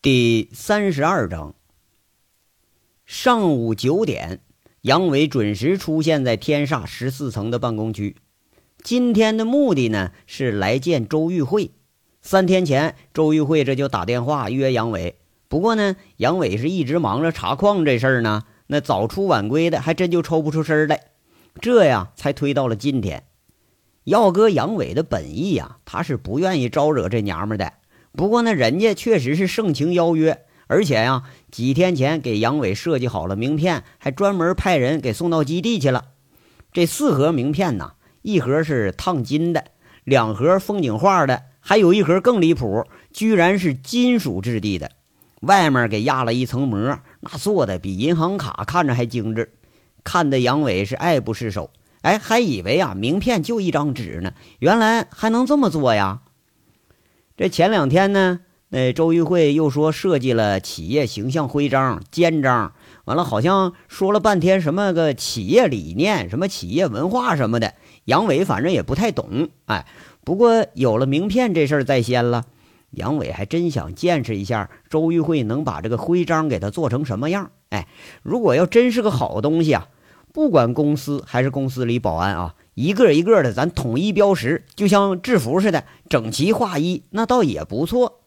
第三十二章。上午九点，杨伟准时出现在天煞十四层的办公区。今天的目的呢，是来见周玉慧。三天前，周玉慧这就打电话约杨伟，不过呢，杨伟是一直忙着查矿这事儿呢，那早出晚归的，还真就抽不出身来。这呀，才推到了今天。要搁杨伟的本意呀，他是不愿意招惹这娘们的。不过呢，人家确实是盛情邀约，而且呀，几天前给杨伟设计好了名片，还专门派人给送到基地去了。这四盒名片呢，一盒是烫金的，两盒风景画的，还有一盒更离谱，居然是金属质地的，外面给压了一层膜，那做的比银行卡看着还精致，看得杨伟是爱不释手。哎，还以为啊，名片就一张纸呢，原来还能这么做呀！这前两天呢，那周玉慧又说设计了企业形象徽章、肩章，完了好像说了半天什么个企业理念、什么企业文化什么的。杨伟反正也不太懂，哎，不过有了名片这事儿在先了，杨伟还真想见识一下周玉慧能把这个徽章给他做成什么样。哎，如果要真是个好东西啊，不管公司还是公司里保安啊。一个一个的，咱统一标识，就像制服似的，整齐划一，那倒也不错。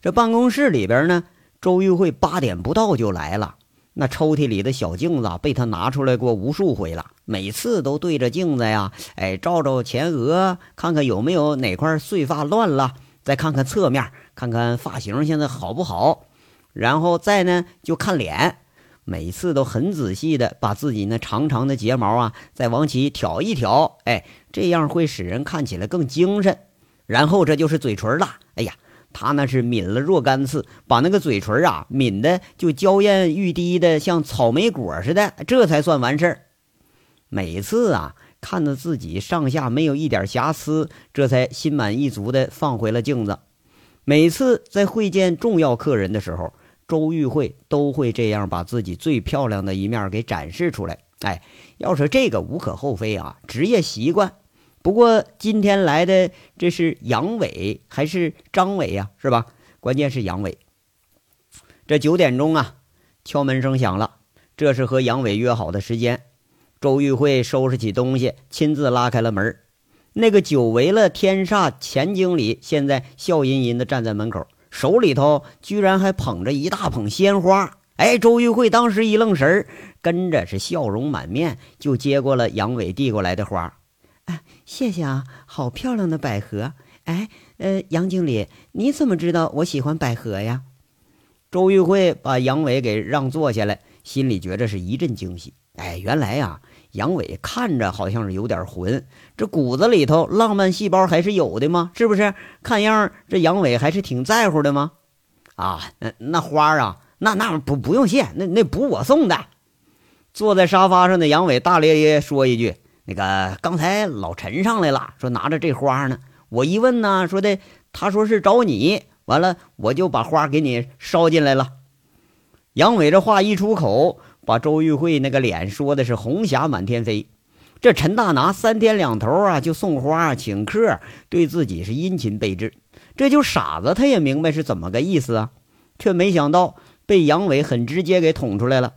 这办公室里边呢，周玉慧八点不到就来了。那抽屉里的小镜子被他拿出来过无数回了，每次都对着镜子呀，哎，照照前额，看看有没有哪块碎发乱了，再看看侧面，看看发型现在好不好，然后再呢就看脸。每次都很仔细的把自己那长长的睫毛啊，再往起挑一挑，哎，这样会使人看起来更精神。然后这就是嘴唇了，哎呀，他那是抿了若干次，把那个嘴唇啊抿的就娇艳欲滴的，像草莓果似的，这才算完事儿。每次啊，看到自己上下没有一点瑕疵，这才心满意足的放回了镜子。每次在会见重要客人的时候。周玉慧都会这样把自己最漂亮的一面给展示出来。哎，要说这个无可厚非啊，职业习惯。不过今天来的这是杨伟还是张伟呀？是吧？关键是杨伟。这九点钟啊，敲门声响了，这是和杨伟约好的时间。周玉慧收拾起东西，亲自拉开了门。那个久违了天煞钱经理现在笑吟吟地站在门口。手里头居然还捧着一大捧鲜花，哎，周玉慧当时一愣神儿，跟着是笑容满面，就接过了杨伟递过来的花。哎，谢谢啊，好漂亮的百合。哎，呃，杨经理，你怎么知道我喜欢百合呀？周玉慧把杨伟给让坐下来，心里觉着是一阵惊喜。哎，原来呀。杨伟看着好像是有点混，这骨子里头浪漫细胞还是有的吗？是不是？看样这杨伟还是挺在乎的吗？啊，那那花啊，那那不不用谢，那那不我送的。坐在沙发上的杨伟大咧咧说一句：“那个刚才老陈上来了，说拿着这花呢。我一问呢，说的他说是找你，完了我就把花给你捎进来了。”杨伟这话一出口。把周玉慧那个脸说的是红霞满天飞，这陈大拿三天两头啊就送花请客，对自己是殷勤备至，这就傻子他也明白是怎么个意思啊，却没想到被杨伟很直接给捅出来了。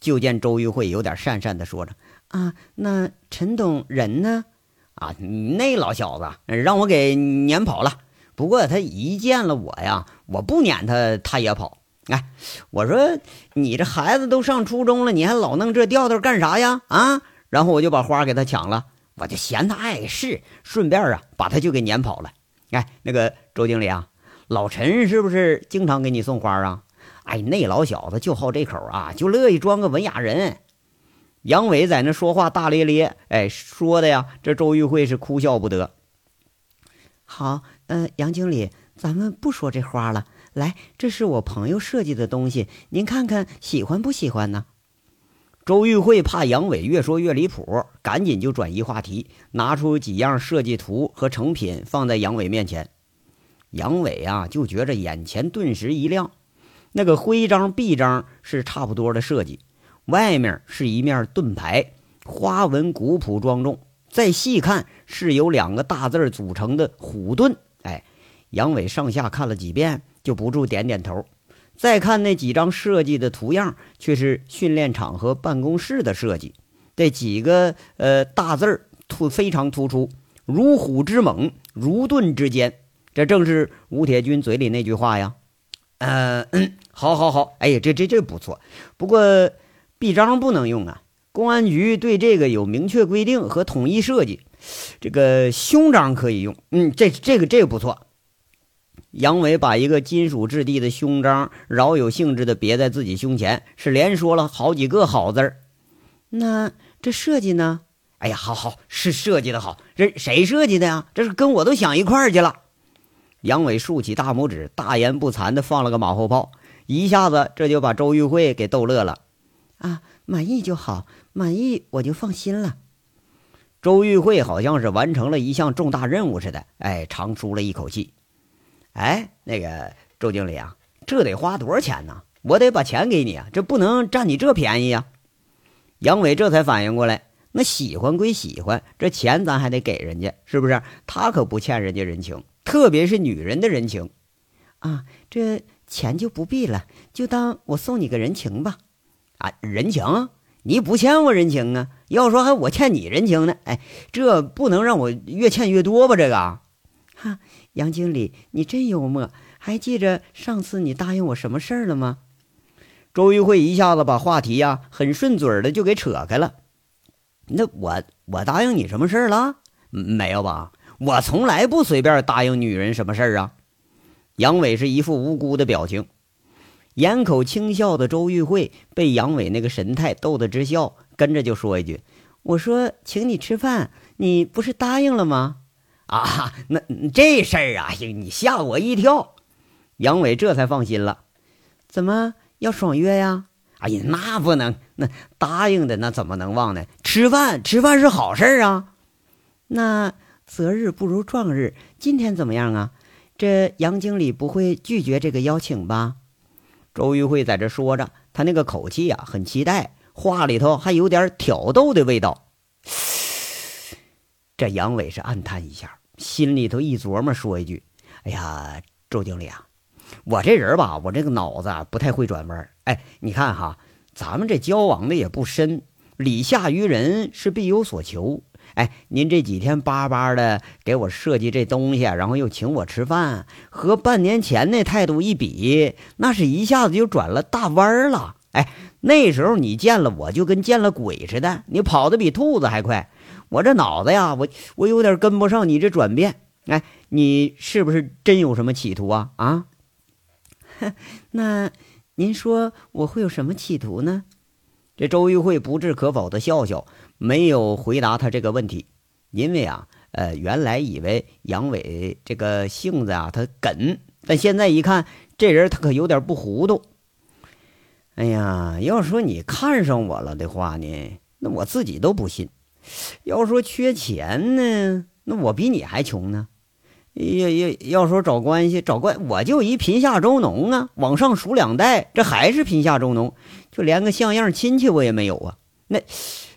就见周玉慧有点讪讪的说着：“啊，那陈董人呢？啊，那老小子让我给撵跑了。不过他一见了我呀，我不撵他，他也跑。”哎，我说你这孩子都上初中了，你还老弄这调调干啥呀？啊！然后我就把花给他抢了，我就嫌他碍事，顺便啊把他就给撵跑了。哎，那个周经理啊，老陈是不是经常给你送花啊？哎，那老小子就好这口啊，就乐意装个文雅人。杨伟在那说话大咧咧，哎，说的呀，这周玉慧是哭笑不得。好，呃，杨经理，咱们不说这花了。来，这是我朋友设计的东西，您看看喜欢不喜欢呢？周玉慧怕杨伟越说越离谱，赶紧就转移话题，拿出几样设计图和成品放在杨伟面前。杨伟啊，就觉着眼前顿时一亮。那个徽章、臂章是差不多的设计，外面是一面盾牌，花纹古朴庄重。再细看，是由两个大字组成的“虎盾”。哎。杨伟上下看了几遍，就不住点点头。再看那几张设计的图样，却是训练场和办公室的设计。这几个呃大字儿突非常突出，如虎之猛，如盾之坚。这正是吴铁军嘴里那句话呀。呃，好，好，好。哎呀，这这这不错。不过臂章不能用啊，公安局对这个有明确规定和统一设计。这个胸章可以用。嗯，这这个这个不错。杨伟把一个金属质地的胸章饶有兴致地别在自己胸前，是连说了好几个好字儿。那这设计呢？哎呀，好好是设计的好，这谁设计的呀？这是跟我都想一块儿去了。杨伟竖起大拇指，大言不惭地放了个马后炮，一下子这就把周玉慧给逗乐了。啊，满意就好，满意我就放心了。周玉慧好像是完成了一项重大任务似的，哎，长舒了一口气。哎，那个周经理啊，这得花多少钱呢？我得把钱给你啊，这不能占你这便宜呀。杨伟这才反应过来，那喜欢归喜欢，这钱咱还得给人家，是不是？他可不欠人家人情，特别是女人的人情啊。这钱就不必了，就当我送你个人情吧。啊，人情？你不欠我人情啊？要说还我欠你人情呢？哎，这不能让我越欠越多吧？这个。哈，杨经理，你真幽默，还记着上次你答应我什么事儿了吗？周玉慧一下子把话题呀，很顺嘴的就给扯开了。那我我答应你什么事儿了？没有吧？我从来不随便答应女人什么事儿啊。杨伟是一副无辜的表情，掩口轻笑的周玉慧被杨伟那个神态逗得直笑，跟着就说一句：“我说请你吃饭，你不是答应了吗？”啊，那这事儿啊，你吓我一跳。杨伟这才放心了。怎么要爽约呀？哎呀，那不能，那答应的那怎么能忘呢？吃饭，吃饭是好事啊。那择日不如撞日，今天怎么样啊？这杨经理不会拒绝这个邀请吧？周玉慧在这说着，他那个口气啊，很期待，话里头还有点挑逗的味道。这杨伟是暗叹一下。心里头一琢磨，说一句：“哎呀，周经理啊，我这人吧，我这个脑子不太会转弯。哎，你看哈，咱们这交往的也不深，礼下于人是必有所求。哎，您这几天巴巴的给我设计这东西，然后又请我吃饭，和半年前那态度一比，那是一下子就转了大弯了。哎，那时候你见了我就跟见了鬼似的，你跑得比兔子还快。”我这脑子呀，我我有点跟不上你这转变。哎，你是不是真有什么企图啊？啊？那您说我会有什么企图呢？这周玉慧不置可否的笑笑，没有回答他这个问题，因为啊，呃，原来以为杨伟这个性子啊，他梗，但现在一看，这人他可有点不糊涂。哎呀，要说你看上我了的话呢，那我自己都不信。要说缺钱呢，那我比你还穷呢。要要要说找关系，找关我就一贫下中农啊，往上数两代，这还是贫下中农，就连个像样亲戚我也没有啊。那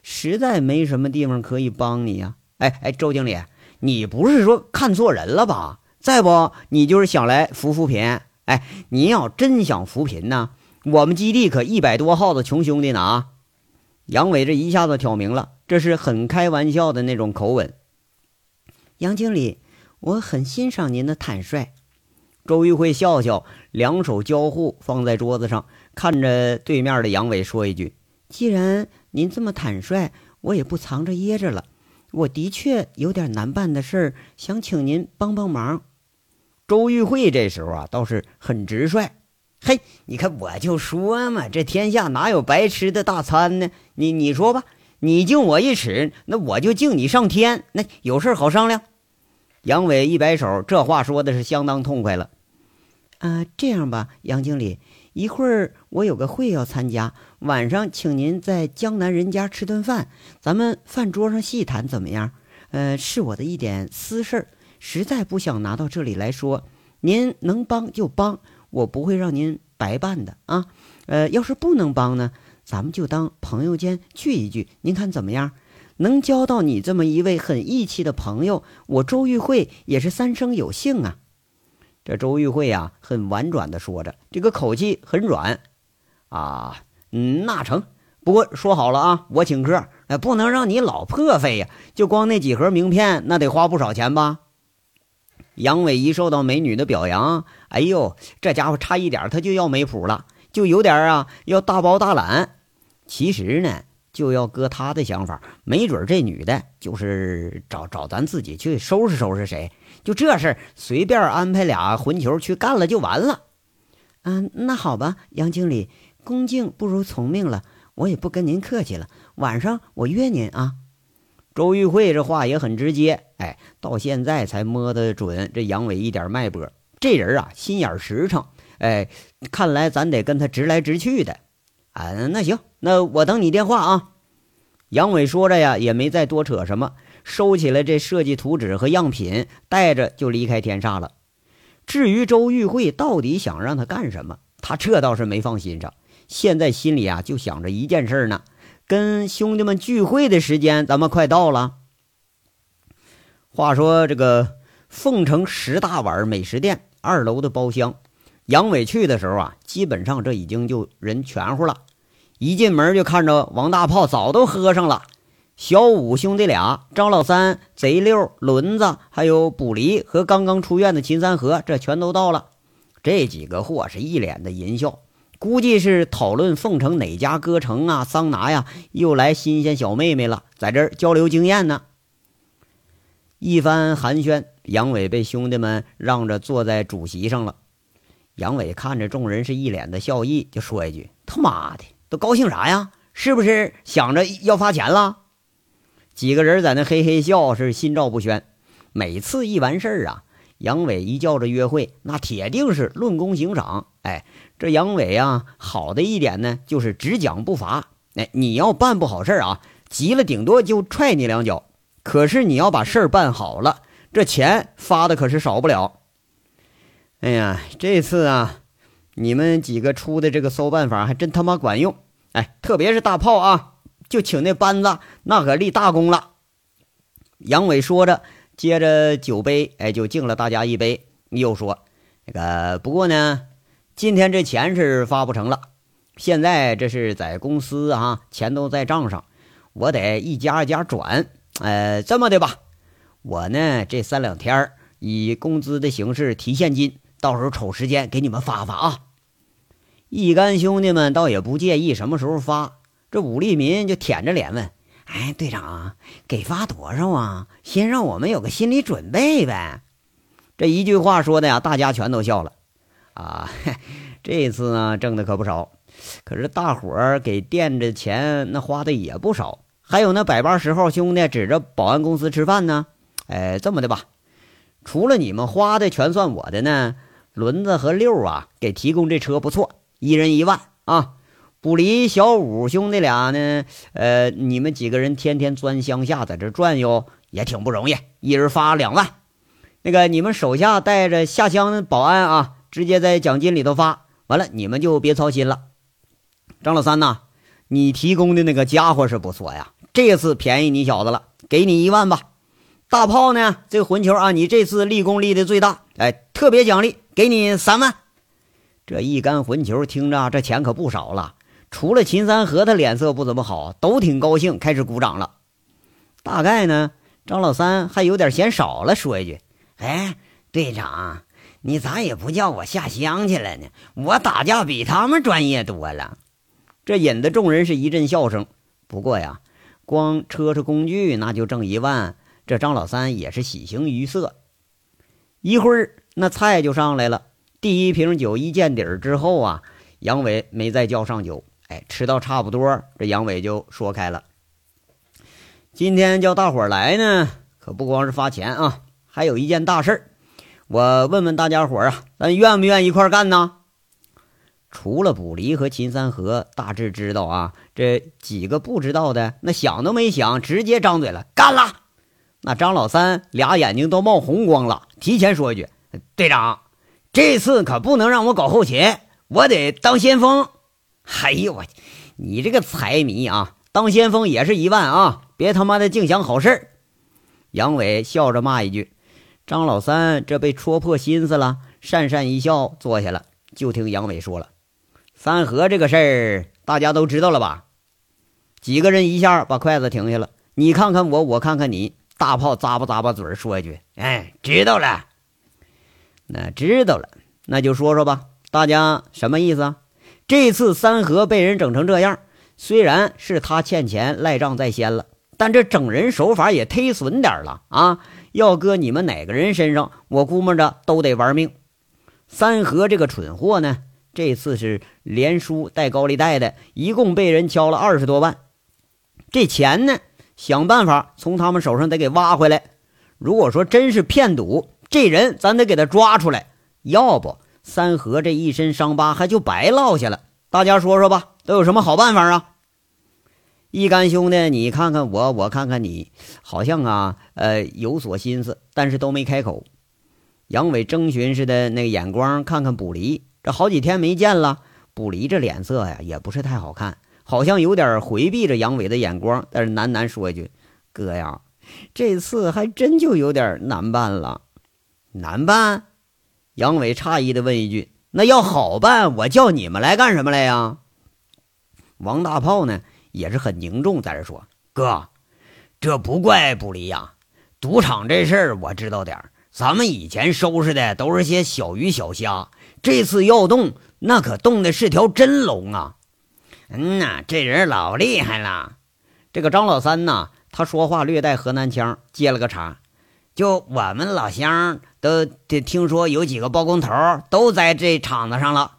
实在没什么地方可以帮你呀。哎哎，周经理，你不是说看错人了吧？再不，你就是想来扶扶贫。哎，你要真想扶贫呢，我们基地可一百多号的穷兄弟呢啊。杨伟这一下子挑明了。这是很开玩笑的那种口吻，杨经理，我很欣赏您的坦率。周玉慧笑笑，两手交互放在桌子上，看着对面的杨伟说一句：“既然您这么坦率，我也不藏着掖着了。我的确有点难办的事儿，想请您帮帮忙。”周玉慧这时候啊，倒是很直率。嘿，你看我就说嘛，这天下哪有白吃的大餐呢？你你说吧。你敬我一尺，那我就敬你上天。那有事好商量。杨伟一摆手，这话说的是相当痛快了。啊，这样吧，杨经理，一会儿我有个会要参加，晚上请您在江南人家吃顿饭，咱们饭桌上细谈，怎么样？呃，是我的一点私事儿，实在不想拿到这里来说。您能帮就帮，我不会让您白办的啊。呃，要是不能帮呢？咱们就当朋友间聚一聚，您看怎么样？能交到你这么一位很义气的朋友，我周玉慧也是三生有幸啊！这周玉慧呀，很婉转的说着，这个口气很软。啊，嗯，那成。不过说好了啊，我请客，哎，不能让你老破费呀。就光那几盒名片，那得花不少钱吧？杨伟一受到美女的表扬，哎呦，这家伙差一点他就要没谱了，就有点啊要大包大揽。其实呢，就要搁他的想法，没准这女的就是找找咱自己去收拾收拾谁。就这事，随便安排俩混球去干了就完了。嗯，那好吧，杨经理，恭敬不如从命了，我也不跟您客气了。晚上我约您啊。周玉慧这话也很直接，哎，到现在才摸得准这杨伟一点脉搏。这人啊，心眼实诚，哎，看来咱得跟他直来直去的。啊，那行，那我等你电话啊。杨伟说着呀，也没再多扯什么。收起了这设计图纸和样品，带着就离开天煞了。至于周玉慧到底想让他干什么，他这倒是没放心上。现在心里啊就想着一件事呢：跟兄弟们聚会的时间咱们快到了。话说这个凤城十大碗美食店二楼的包厢，杨伟去的时候啊，基本上这已经就人全乎了。一进门就看着王大炮早都喝上了。小五兄弟俩，张老三、贼六、轮子，还有卜离和刚刚出院的秦三河，这全都到了。这几个货是一脸的淫笑，估计是讨论凤城哪家歌城啊、桑拿呀，又来新鲜小妹妹了，在这儿交流经验呢。一番寒暄，杨伟被兄弟们让着坐在主席上了。杨伟看着众人是一脸的笑意，就说一句：“他妈的，都高兴啥呀？是不是想着要发钱了？”几个人在那嘿嘿笑，是心照不宣。每次一完事儿啊，杨伟一叫着约会，那铁定是论功行赏。哎，这杨伟啊，好的一点呢，就是只讲不罚。哎，你要办不好事儿啊，急了顶多就踹你两脚。可是你要把事儿办好了，这钱发的可是少不了。哎呀，这次啊，你们几个出的这个馊办法还真他妈管用。哎，特别是大炮啊。就请那班子，那可立大功了。杨伟说着，接着酒杯，哎，就敬了大家一杯。又说：“那个不过呢，今天这钱是发不成了。现在这是在公司啊，钱都在账上，我得一家一家转。呃，这么的吧，我呢这三两天以工资的形式提现金，到时候瞅时间给你们发发啊。一干兄弟们倒也不介意什么时候发。”这武立民就舔着脸问：“哎，队长，给发多少啊？先让我们有个心理准备呗。”这一句话说的呀，大家全都笑了。啊，这次呢挣的可不少，可是大伙儿给垫着钱，那花的也不少。还有那百八十号兄弟指着保安公司吃饭呢。哎，这么的吧，除了你们花的，全算我的呢。轮子和六啊，给提供这车不错，一人一万啊。不离小五兄弟俩呢，呃，你们几个人天天钻乡下，在这转悠也挺不容易，一人发两万。那个你们手下带着下乡的保安啊，直接在奖金里头发。完了，你们就别操心了。张老三呐，你提供的那个家伙是不错呀，这次便宜你小子了，给你一万吧。大炮呢，这个混球啊，你这次立功立的最大，哎，特别奖励，给你三万。这一杆混球，听着这钱可不少了。除了秦三和，他脸色不怎么好，都挺高兴，开始鼓掌了。大概呢，张老三还有点嫌少了，说一句：“哎，队长，你咋也不叫我下乡去了呢？我打架比他们专业多了。”这引得众人是一阵笑声。不过呀，光车车工具那就挣一万，这张老三也是喜形于色。一会儿那菜就上来了，第一瓶酒一见底儿之后啊，杨伟没再叫上酒。哎，吃到差不多，这杨伟就说开了。今天叫大伙儿来呢，可不光是发钱啊，还有一件大事儿。我问问大家伙儿啊，咱愿不愿意一块干呢？除了卜离和秦三河，大致知道啊。这几个不知道的，那想都没想，直接张嘴了，干了。那张老三俩眼睛都冒红光了，提前说一句：“队长，这次可不能让我搞后勤，我得当先锋。”哎呦我，你这个财迷啊！当先锋也是一万啊！别他妈的净想好事儿。杨伟笑着骂一句：“张老三，这被戳破心思了，讪讪一笑，坐下了。就听杨伟说了：“三河这个事儿，大家都知道了吧？”几个人一下把筷子停下了。你看看我，我看看你，大炮咂巴咂巴嘴，说一句：“哎，知道了。”那知道了，那就说说吧。大家什么意思啊？这次三河被人整成这样，虽然是他欠钱赖账在先了，但这整人手法也忒损点了啊！要搁你们哪个人身上，我估摸着都得玩命。三河这个蠢货呢，这次是连输带高利贷的，一共被人敲了二十多万。这钱呢，想办法从他们手上得给挖回来。如果说真是骗赌，这人咱得给他抓出来，要不三河这一身伤疤还就白落下了。大家说说吧，都有什么好办法啊？一干兄弟，你看看我，我看看你，好像啊，呃，有所心思，但是都没开口。杨伟征询似的那个眼光，看看卜离，这好几天没见了，卜离这脸色呀，也不是太好看，好像有点回避着杨伟的眼光，但是喃喃说一句：“哥呀，这次还真就有点难办了。”难办？杨伟诧异的问一句：“那要好办，我叫你们来干什么来呀？”王大炮呢？也是很凝重，在这说：“哥，这不怪不离呀。赌场这事儿我知道点儿，咱们以前收拾的都是些小鱼小虾，这次要动，那可动的是条真龙啊！嗯呐，这人老厉害了。这个张老三呐，他说话略带河南腔，接了个茬：就我们老乡都听说有几个包工头都在这场子上了。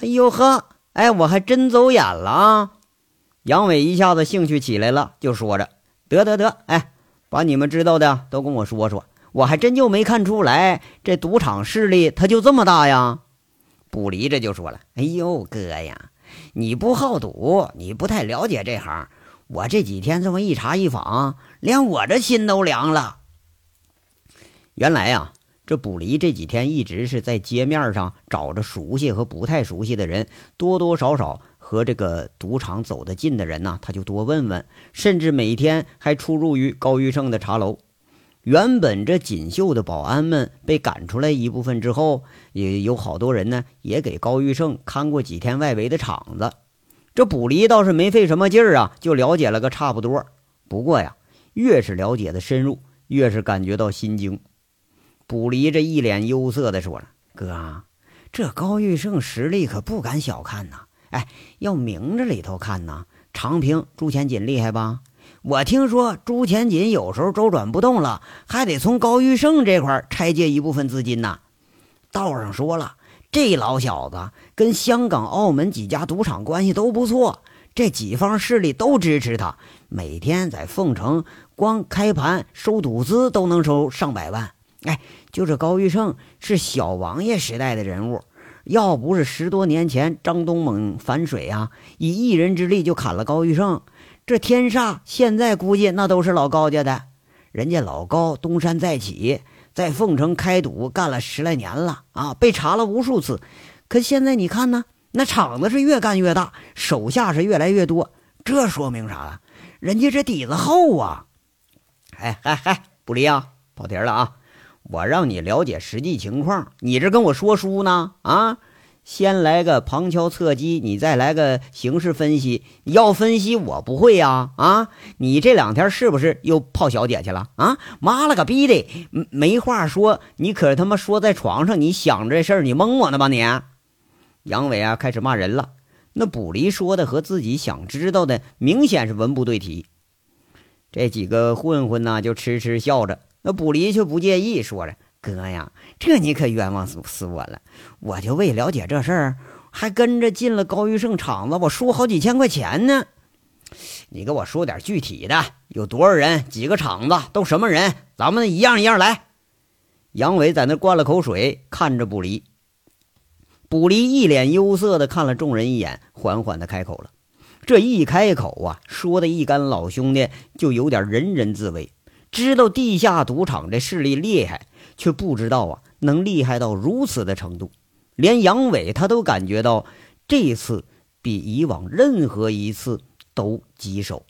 哎呦呵，哎，我还真走眼了啊！”杨伟一下子兴趣起来了，就说着：“得得得，哎，把你们知道的都跟我说说，我还真就没看出来这赌场势力他就这么大呀。”不离着就说了：“哎呦，哥呀，你不好赌，你不太了解这行。我这几天这么一查一访，连我这心都凉了。原来呀，这卜离这几天一直是在街面上找着熟悉和不太熟悉的人，多多少少。”和这个赌场走得近的人呢，他就多问问，甚至每天还出入于高玉胜的茶楼。原本这锦绣的保安们被赶出来一部分之后，也有好多人呢，也给高玉胜看过几天外围的场子。这卜离倒是没费什么劲儿啊，就了解了个差不多。不过呀，越是了解的深入，越是感觉到心惊。卜离这一脸忧色的说了：“哥，这高玉胜实力可不敢小看呐。”哎，要明着里头看呢，长平朱钱锦厉害吧？我听说朱钱锦有时候周转不动了，还得从高玉胜这块拆借一部分资金呢。道上说了，这老小子跟香港、澳门几家赌场关系都不错，这几方势力都支持他，每天在凤城光开盘收赌资都能收上百万。哎，就这高玉胜是小王爷时代的人物。要不是十多年前张东猛反水啊，以一人之力就砍了高玉胜，这天煞现在估计那都是老高家的。人家老高东山再起，在凤城开赌干了十来年了啊，被查了无数次。可现在你看呢，那厂子是越干越大，手下是越来越多，这说明啥了？人家这底子厚啊！哎嗨嗨，不离啊，跑题了啊！我让你了解实际情况，你这跟我说书呢？啊，先来个旁敲侧击，你再来个形势分析。要分析我不会呀！啊，你这两天是不是又泡小姐去了？啊，妈了个逼的，没话说，你可他妈说在床上，你想这事儿，你蒙我呢吧你？杨伟啊，开始骂人了。那卜离说的和自己想知道的明显是文不对题。这几个混混呢，就痴痴笑着。那卜离却不介意，说着：“哥呀，这你可冤枉死死我了！我就为了解这事儿，还跟着进了高玉胜厂子，我输好几千块钱呢。你给我说点具体的，有多少人？几个厂子？都什么人？咱们一样一样来。”杨伟在那灌了口水，看着卜离。卜离一脸忧色的看了众人一眼，缓缓的开口了。这一开口啊，说的一干老兄弟就有点人人自危。知道地下赌场这势力厉害，却不知道啊能厉害到如此的程度。连杨伟他都感觉到，这次比以往任何一次都棘手。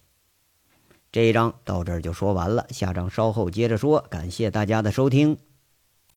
这一章到这儿就说完了，下章稍后接着说。感谢大家的收听。